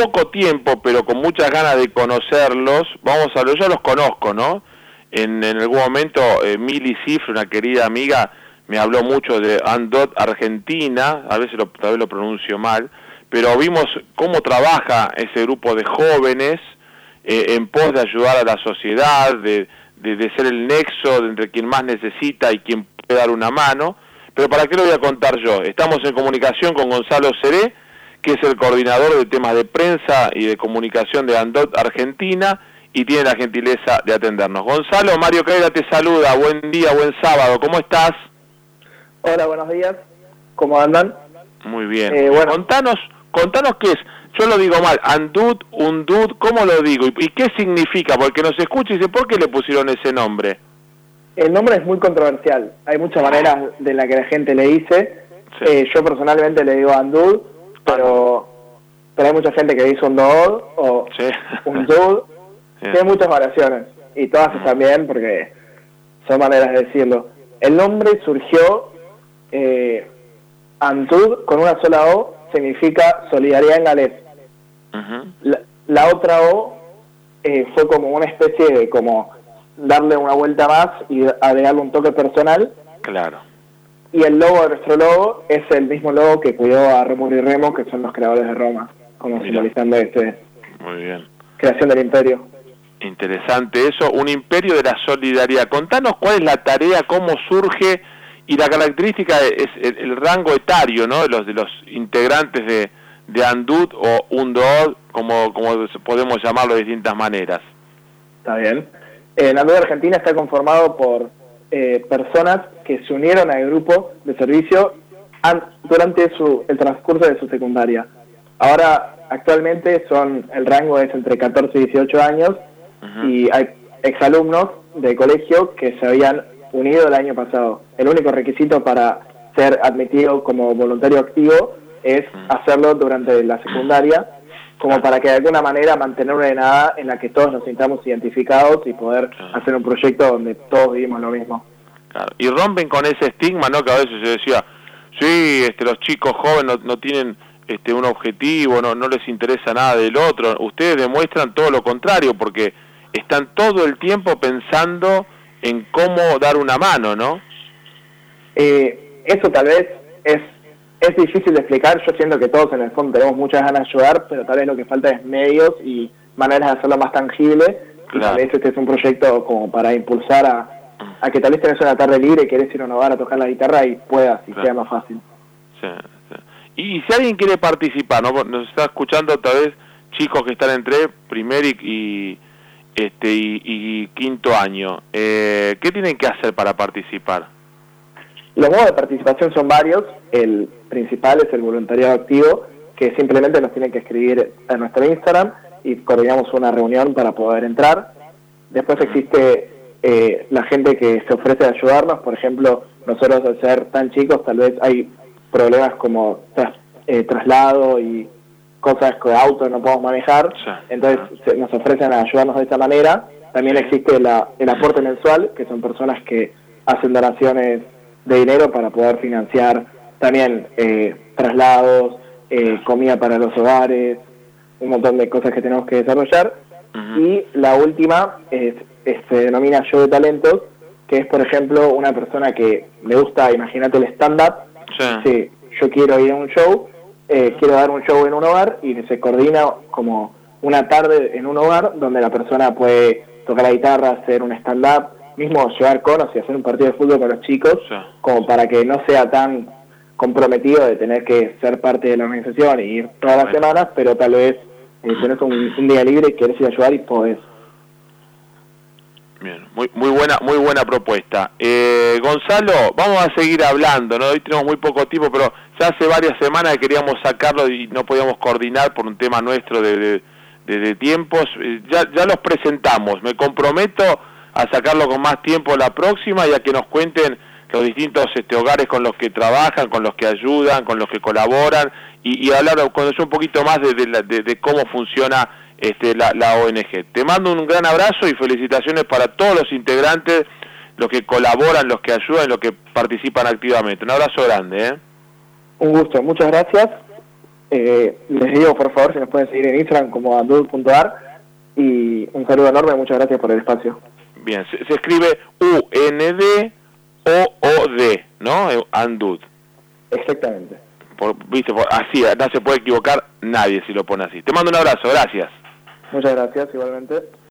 poco tiempo, pero con muchas ganas de conocerlos, vamos a yo ya los conozco, ¿no? En, algún momento, eh, Mili Cifre, una querida amiga, me habló mucho de Andot Argentina, a veces lo, tal vez lo pronuncio mal, pero vimos cómo trabaja ese grupo de jóvenes eh, en pos de ayudar a la sociedad, de, de, ser el nexo entre quien más necesita y quien puede dar una mano. Pero ¿para qué lo voy a contar yo? Estamos en comunicación con Gonzalo Seré, que es el coordinador de temas de prensa y de comunicación de Andot Argentina, y tiene la gentileza de atendernos. Gonzalo, Mario Caira te saluda, buen día, buen sábado, ¿cómo estás? Hola, buenos días. ¿Cómo andan? Muy bien. Eh, bueno. Contanos, contanos qué es. Yo lo digo mal, andud, undud, ¿cómo lo digo? ¿Y, qué significa? Porque nos escucha y dice, ¿por qué le pusieron ese nombre? El nombre es muy controversial. Hay muchas maneras de la que la gente le dice. Eh, yo personalmente le digo andud, pero, pero hay mucha gente que dice undod o sí. undud. Tiene muchas variaciones y todas están bien porque son maneras de decirlo. El nombre surgió eh, Antud con una sola O significa solidaridad en galés. la, otra O eh, fue como una especie de como darle una vuelta más y agregarle un toque personal. Claro. Y el logo de nuestro logo es el mismo logo que cuidó a Remo y Remo, que son los creadores de Roma, como simbolizando este Muy bien. creación del imperio. Interesante eso, un imperio de la solidaridad. Contanos cuál es la tarea, cómo surge y la característica es el, rango etario ¿no? de los de los integrantes de, de Andut o Undod, como, como podemos llamarlo de distintas maneras. Está bien. El Andud Argentina está conformado por eh, personas que se unieron al grupo de servicio durante su, el transcurso de su secundaria. Ahora, actualmente son el rango es entre 14 y 18 años y hay exalumnos de colegio que se habían unido el año pasado. El único requisito para ser admitido como voluntario activo es hacerlo durante la secundaria, como para que de alguna manera mantener una nada en la que todos nos sintamos identificados y poder hacer un proyecto donde todos vivimos lo mismo. Y rompen con ese estigma, ¿no? Que a veces se decía, sí, este, los chicos jóvenes no, tienen este, un objetivo, no, no les interesa nada del otro. Ustedes demuestran todo lo contrario, porque están todo el tiempo pensando en cómo dar una mano, ¿no? Eh, eso tal vez es, es difícil de explicar, yo siento que todos en el fondo tenemos muchas ganas de ayudar, pero tal vez lo que falta es medios y maneras de hacerlo más tangible, y tal vez este es un proyecto como para impulsar a, que tal vez tenés una tarde libre y querés ir a un hogar a tocar la guitarra y puedas y sea más fácil. Sí, Y si alguien quiere participar, ¿no? nos está escuchando tal vez chicos que están entre primer y este, y, quinto año. Eh, ¿Qué tienen que hacer para participar? Los modos de participación son varios. El principal es el voluntariado activo, que simplemente nos tienen que escribir a nuestro Instagram y coordinamos una reunión para poder entrar. Después existe eh, la gente que se ofrece a ayudarnos. Por ejemplo, nosotros al ser tan chicos tal vez hay problemas como eh, traslado y cosas que auto no podemos manejar, entonces nos ofrecen a ayudarnos de esta manera. También existe la, el aporte mensual, que son personas que hacen donaciones de dinero para poder financiar también eh, traslados, eh, comida para los hogares, un montón de cosas que tenemos que desarrollar. Y la última es, se denomina Yo de Talentos, que es, por ejemplo, una persona que le gusta, imagínate el stand-up, sí. yo quiero ir a un show, eh, quiero dar un show en un hogar y se coordina como una tarde en un hogar donde la persona puede tocar la guitarra, hacer un stand-up, mismo llevar conos y hacer un partido de fútbol con los chicos, como para que no sea tan comprometido de tener que ser parte de la organización y ir todas las semanas, pero tal vez eh, tenés un, día libre y querés ir a ayudar y podés. Bien, muy, muy buena, muy buena propuesta. Eh, Gonzalo, vamos a seguir hablando, ¿no? Hoy tenemos muy poco tiempo, pero ya hace varias semanas que queríamos sacarlo y no podíamos coordinar por un tema nuestro de, de, tiempos. Eh, ya, ya los presentamos. Me comprometo a sacarlo con más tiempo la próxima y a que nos cuenten los distintos este, hogares con los que trabajan, con los que ayudan, con los que colaboran y, y hablar conocer un poquito más de, de, de cómo funciona este, la, ONG. Te mando un gran abrazo y felicitaciones para todos los integrantes, los que colaboran, los que ayudan, los que participan activamente. Un abrazo grande. ¿eh? Un gusto, muchas gracias Eh, les digo, por favor, si nos pueden seguir en Instagram como andud.ar y un saludo enorme, muchas gracias por el espacio. Bien, se, escribe U-N-D-O-O-D, ¿no? Eh, andud. Exactamente. Por, viste, así, no se puede equivocar nadie si lo pone así. Te mando un abrazo, gracias. Muchas gracias, igualmente.